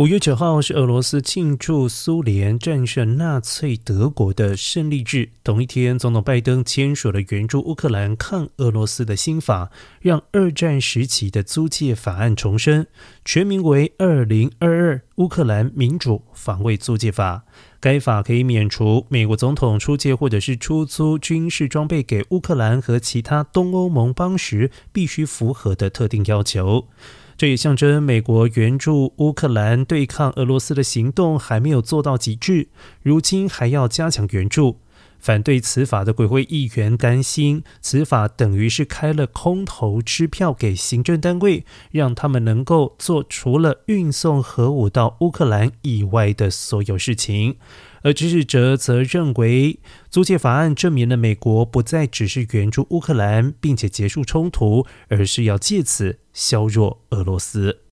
五月九号是俄罗斯庆祝苏联战胜纳粹德国的胜利日。同一天，总统拜登签署了援助乌克兰抗俄罗斯的新法，让二战时期的租借法案重生，全名为《二零二二乌克兰民主防卫租借法》。该法可以免除美国总统出借或者是出租军事装备给乌克兰和其他东欧盟邦时必须符合的特定要求。这也象征美国援助乌克兰对抗俄罗斯的行动还没有做到极致，如今还要加强援助。反对此法的国会议员担心，此法等于是开了空头支票给行政单位，让他们能够做除了运送核武到乌克兰以外的所有事情。而支持者则认为，租借法案证明了美国不再只是援助乌克兰，并且结束冲突，而是要借此削弱俄罗斯。